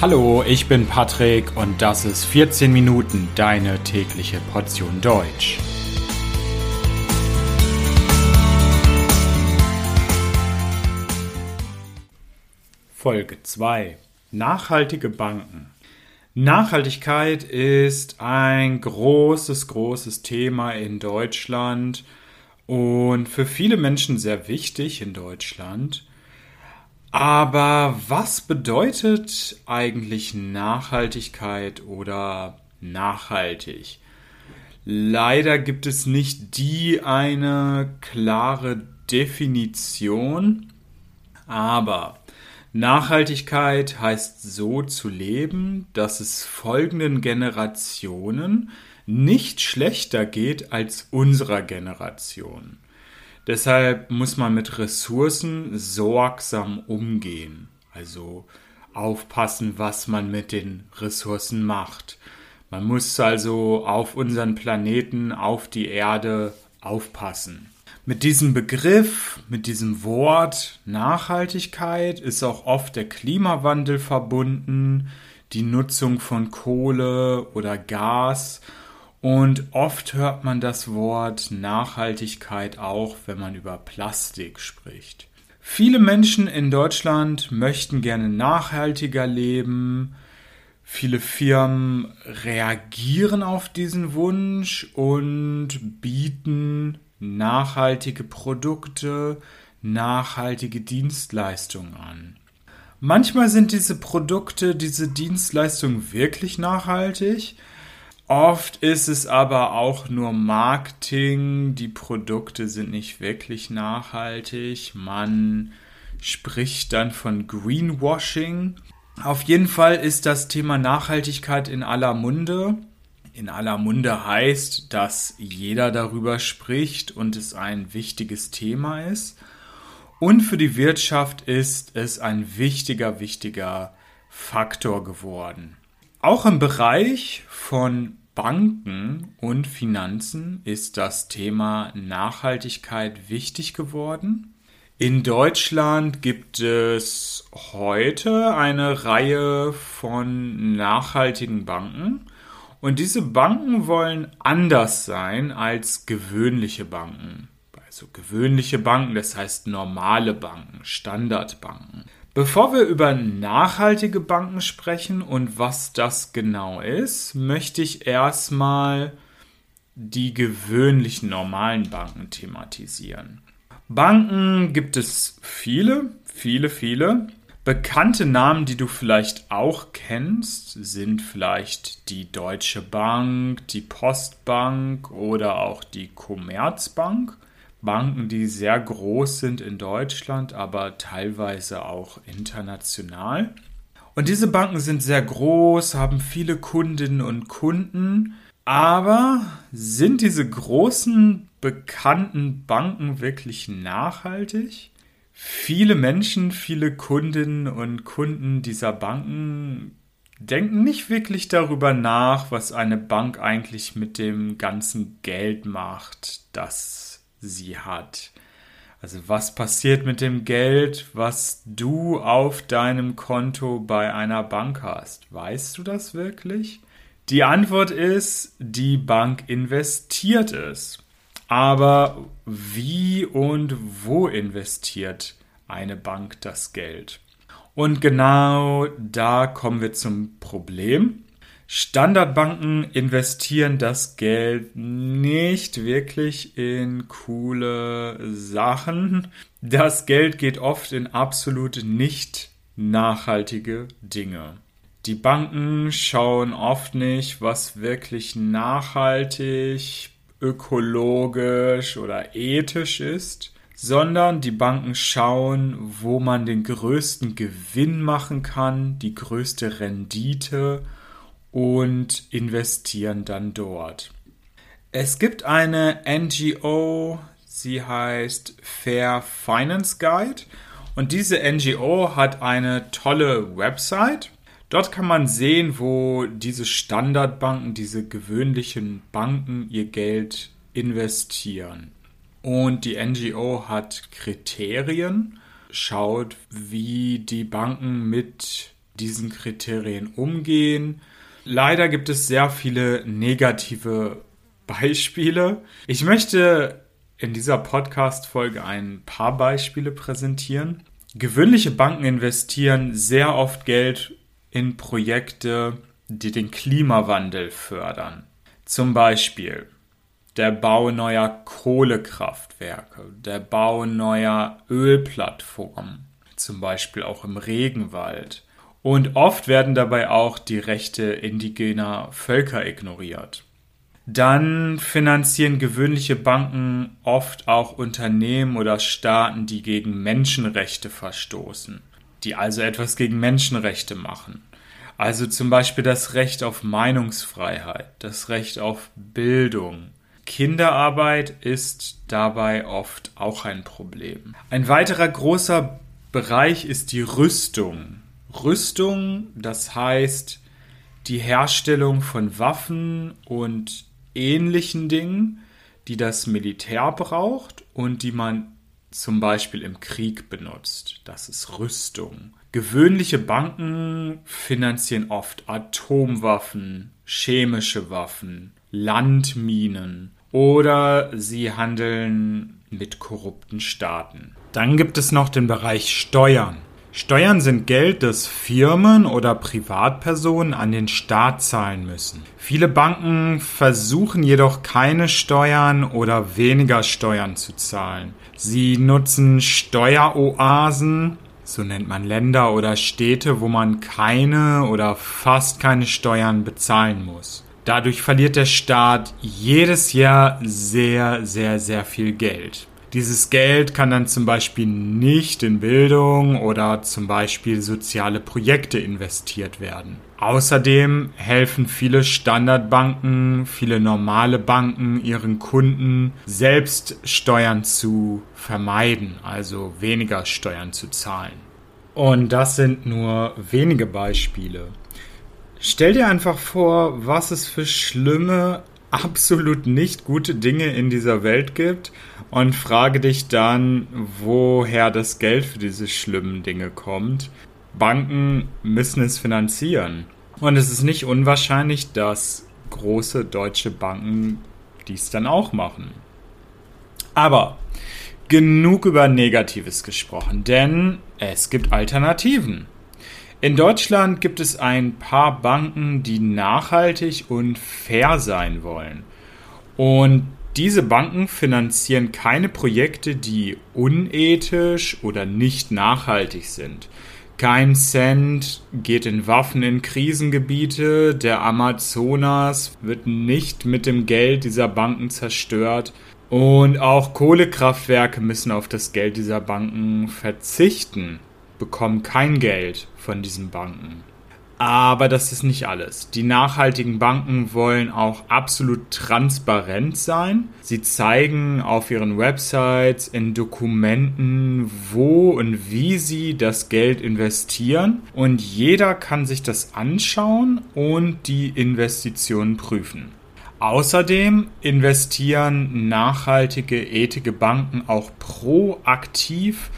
Hallo, ich bin Patrick und das ist 14 Minuten deine tägliche Portion Deutsch. Folge 2. Nachhaltige Banken. Nachhaltigkeit ist ein großes, großes Thema in Deutschland und für viele Menschen sehr wichtig in Deutschland. Aber was bedeutet eigentlich Nachhaltigkeit oder nachhaltig? Leider gibt es nicht die eine klare Definition, aber Nachhaltigkeit heißt so zu leben, dass es folgenden Generationen nicht schlechter geht als unserer Generation. Deshalb muss man mit Ressourcen sorgsam umgehen. Also aufpassen, was man mit den Ressourcen macht. Man muss also auf unseren Planeten, auf die Erde aufpassen. Mit diesem Begriff, mit diesem Wort Nachhaltigkeit ist auch oft der Klimawandel verbunden, die Nutzung von Kohle oder Gas und oft hört man das Wort Nachhaltigkeit auch, wenn man über Plastik spricht. Viele Menschen in Deutschland möchten gerne nachhaltiger leben. Viele Firmen reagieren auf diesen Wunsch und bieten nachhaltige Produkte, nachhaltige Dienstleistungen an. Manchmal sind diese Produkte, diese Dienstleistungen wirklich nachhaltig, Oft ist es aber auch nur Marketing. Die Produkte sind nicht wirklich nachhaltig. Man spricht dann von Greenwashing. Auf jeden Fall ist das Thema Nachhaltigkeit in aller Munde. In aller Munde heißt, dass jeder darüber spricht und es ein wichtiges Thema ist. Und für die Wirtschaft ist es ein wichtiger, wichtiger Faktor geworden. Auch im Bereich von Banken und Finanzen ist das Thema Nachhaltigkeit wichtig geworden. In Deutschland gibt es heute eine Reihe von nachhaltigen Banken und diese Banken wollen anders sein als gewöhnliche Banken. Also gewöhnliche Banken, das heißt normale Banken, Standardbanken. Bevor wir über nachhaltige Banken sprechen und was das genau ist, möchte ich erstmal die gewöhnlichen normalen Banken thematisieren. Banken gibt es viele, viele, viele. Bekannte Namen, die du vielleicht auch kennst, sind vielleicht die Deutsche Bank, die Postbank oder auch die Commerzbank. Banken, die sehr groß sind in Deutschland, aber teilweise auch international. Und diese Banken sind sehr groß, haben viele Kundinnen und Kunden, aber sind diese großen bekannten Banken wirklich nachhaltig? Viele Menschen, viele Kundinnen und Kunden dieser Banken denken nicht wirklich darüber nach, was eine Bank eigentlich mit dem ganzen Geld macht, das sie hat. Also was passiert mit dem Geld, was du auf deinem Konto bei einer Bank hast? Weißt du das wirklich? Die Antwort ist, die Bank investiert es. Aber wie und wo investiert eine Bank das Geld? Und genau da kommen wir zum Problem. Standardbanken investieren das Geld nicht wirklich in coole Sachen. Das Geld geht oft in absolut nicht nachhaltige Dinge. Die Banken schauen oft nicht, was wirklich nachhaltig, ökologisch oder ethisch ist, sondern die Banken schauen, wo man den größten Gewinn machen kann, die größte Rendite und investieren dann dort. Es gibt eine NGO, sie heißt Fair Finance Guide und diese NGO hat eine tolle Website. Dort kann man sehen, wo diese Standardbanken, diese gewöhnlichen Banken ihr Geld investieren. Und die NGO hat Kriterien, schaut, wie die Banken mit diesen Kriterien umgehen. Leider gibt es sehr viele negative Beispiele. Ich möchte in dieser Podcast-Folge ein paar Beispiele präsentieren. Gewöhnliche Banken investieren sehr oft Geld in Projekte, die den Klimawandel fördern. Zum Beispiel der Bau neuer Kohlekraftwerke, der Bau neuer Ölplattformen, zum Beispiel auch im Regenwald. Und oft werden dabei auch die Rechte indigener Völker ignoriert. Dann finanzieren gewöhnliche Banken oft auch Unternehmen oder Staaten, die gegen Menschenrechte verstoßen, die also etwas gegen Menschenrechte machen. Also zum Beispiel das Recht auf Meinungsfreiheit, das Recht auf Bildung, Kinderarbeit ist dabei oft auch ein Problem. Ein weiterer großer Bereich ist die Rüstung. Rüstung, das heißt die Herstellung von Waffen und ähnlichen Dingen, die das Militär braucht und die man zum Beispiel im Krieg benutzt. Das ist Rüstung. Gewöhnliche Banken finanzieren oft Atomwaffen, chemische Waffen, Landminen oder sie handeln mit korrupten Staaten. Dann gibt es noch den Bereich Steuern. Steuern sind Geld, das Firmen oder Privatpersonen an den Staat zahlen müssen. Viele Banken versuchen jedoch keine Steuern oder weniger Steuern zu zahlen. Sie nutzen Steueroasen, so nennt man Länder oder Städte, wo man keine oder fast keine Steuern bezahlen muss. Dadurch verliert der Staat jedes Jahr sehr, sehr, sehr viel Geld. Dieses Geld kann dann zum Beispiel nicht in Bildung oder zum Beispiel soziale Projekte investiert werden. Außerdem helfen viele Standardbanken, viele normale Banken ihren Kunden selbst Steuern zu vermeiden, also weniger Steuern zu zahlen. Und das sind nur wenige Beispiele. Stell dir einfach vor, was es für schlimme, absolut nicht gute Dinge in dieser Welt gibt und frage dich dann, woher das Geld für diese schlimmen Dinge kommt. Banken müssen es finanzieren. Und es ist nicht unwahrscheinlich, dass große deutsche Banken dies dann auch machen. Aber genug über Negatives gesprochen, denn es gibt Alternativen. In Deutschland gibt es ein paar Banken, die nachhaltig und fair sein wollen. Und diese Banken finanzieren keine Projekte, die unethisch oder nicht nachhaltig sind. Kein Cent geht in Waffen in Krisengebiete, der Amazonas wird nicht mit dem Geld dieser Banken zerstört und auch Kohlekraftwerke müssen auf das Geld dieser Banken verzichten bekommen kein Geld von diesen Banken. Aber das ist nicht alles. Die nachhaltigen Banken wollen auch absolut transparent sein. Sie zeigen auf ihren Websites, in Dokumenten, wo und wie sie das Geld investieren. Und jeder kann sich das anschauen und die Investitionen prüfen. Außerdem investieren nachhaltige, ethische Banken auch proaktiv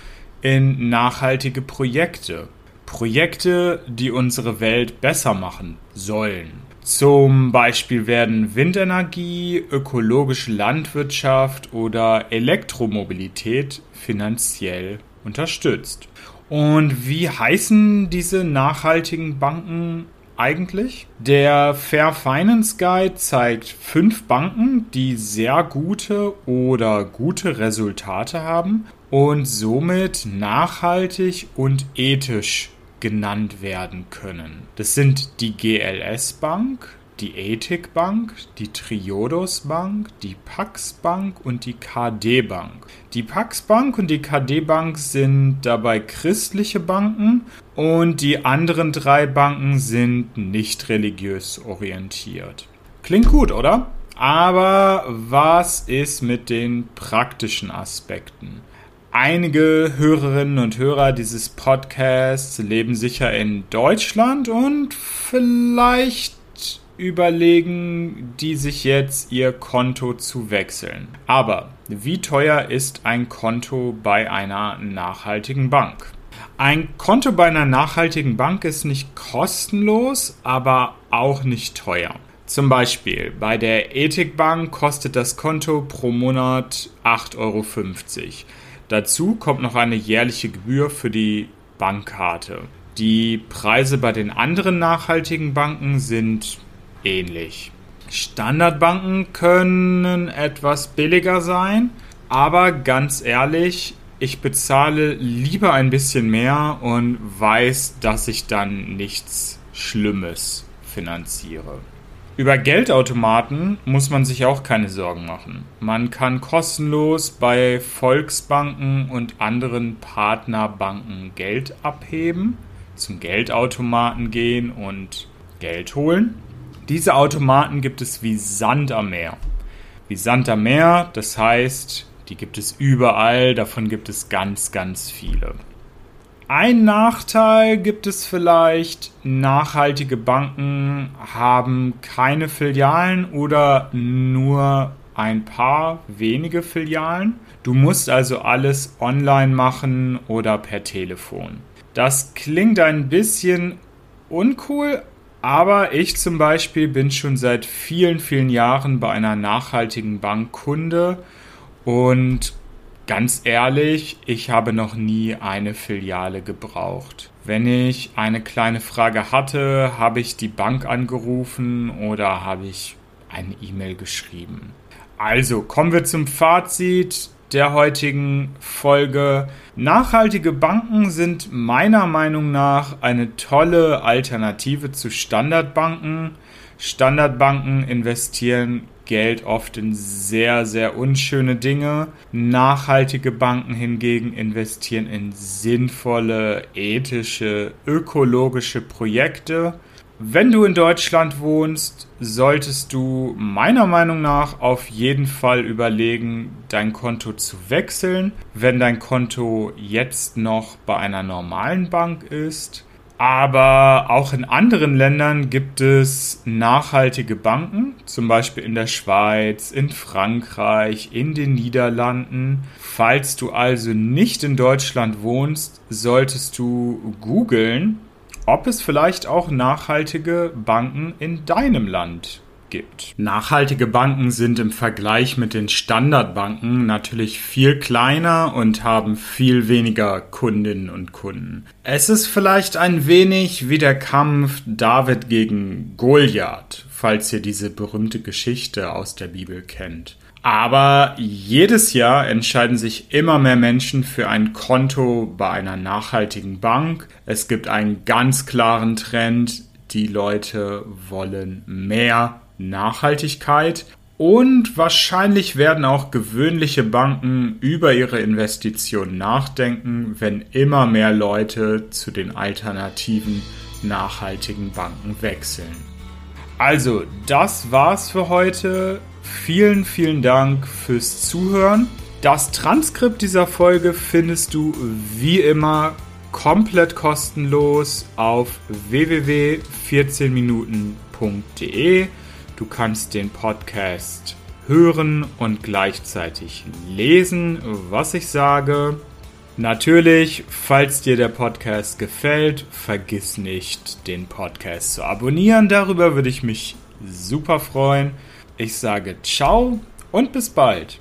in nachhaltige Projekte. Projekte, die unsere Welt besser machen sollen. Zum Beispiel werden Windenergie, ökologische Landwirtschaft oder Elektromobilität finanziell unterstützt. Und wie heißen diese nachhaltigen Banken eigentlich? Der Fair Finance Guide zeigt fünf Banken, die sehr gute oder gute Resultate haben und somit nachhaltig und ethisch genannt werden können. Das sind die GLS Bank, die Ethik Bank, die Triodos Bank, die Pax Bank und die KD Bank. Die Pax Bank und die KD Bank sind dabei christliche Banken und die anderen drei Banken sind nicht religiös orientiert. Klingt gut, oder? Aber was ist mit den praktischen Aspekten? Einige Hörerinnen und Hörer dieses Podcasts leben sicher in Deutschland und vielleicht überlegen die sich jetzt ihr Konto zu wechseln. Aber wie teuer ist ein Konto bei einer nachhaltigen Bank? Ein Konto bei einer nachhaltigen Bank ist nicht kostenlos, aber auch nicht teuer. Zum Beispiel bei der Ethikbank kostet das Konto pro Monat 8,50 Euro. Dazu kommt noch eine jährliche Gebühr für die Bankkarte. Die Preise bei den anderen nachhaltigen Banken sind ähnlich. Standardbanken können etwas billiger sein, aber ganz ehrlich, ich bezahle lieber ein bisschen mehr und weiß, dass ich dann nichts Schlimmes finanziere. Über Geldautomaten muss man sich auch keine Sorgen machen. Man kann kostenlos bei Volksbanken und anderen Partnerbanken Geld abheben, zum Geldautomaten gehen und Geld holen. Diese Automaten gibt es wie Sand am Meer. Wie Sand am Meer, das heißt, die gibt es überall, davon gibt es ganz, ganz viele. Ein Nachteil gibt es vielleicht, nachhaltige Banken haben keine Filialen oder nur ein paar wenige Filialen. Du musst also alles online machen oder per Telefon. Das klingt ein bisschen uncool, aber ich zum Beispiel bin schon seit vielen, vielen Jahren bei einer nachhaltigen Bank Kunde und Ganz ehrlich, ich habe noch nie eine Filiale gebraucht. Wenn ich eine kleine Frage hatte, habe ich die Bank angerufen oder habe ich eine E-Mail geschrieben. Also kommen wir zum Fazit der heutigen Folge. Nachhaltige Banken sind meiner Meinung nach eine tolle Alternative zu Standardbanken. Standardbanken investieren Geld oft in sehr, sehr unschöne Dinge. Nachhaltige Banken hingegen investieren in sinnvolle, ethische, ökologische Projekte. Wenn du in Deutschland wohnst, solltest du meiner Meinung nach auf jeden Fall überlegen, dein Konto zu wechseln. Wenn dein Konto jetzt noch bei einer normalen Bank ist, aber auch in anderen Ländern gibt es nachhaltige Banken, zum Beispiel in der Schweiz, in Frankreich, in den Niederlanden. Falls du also nicht in Deutschland wohnst, solltest du googeln, ob es vielleicht auch nachhaltige Banken in deinem Land gibt. Nachhaltige Banken sind im Vergleich mit den Standardbanken natürlich viel kleiner und haben viel weniger Kundinnen und Kunden. Es ist vielleicht ein wenig wie der Kampf David gegen Goliath, falls ihr diese berühmte Geschichte aus der Bibel kennt. Aber jedes Jahr entscheiden sich immer mehr Menschen für ein Konto bei einer nachhaltigen Bank. Es gibt einen ganz klaren Trend. Die Leute wollen mehr Nachhaltigkeit und wahrscheinlich werden auch gewöhnliche Banken über ihre Investitionen nachdenken, wenn immer mehr Leute zu den alternativen nachhaltigen Banken wechseln. Also, das war's für heute. Vielen, vielen Dank fürs Zuhören. Das Transkript dieser Folge findest du wie immer komplett kostenlos auf www.14minuten.de. Du kannst den Podcast hören und gleichzeitig lesen, was ich sage. Natürlich, falls dir der Podcast gefällt, vergiss nicht, den Podcast zu abonnieren. Darüber würde ich mich super freuen. Ich sage ciao und bis bald.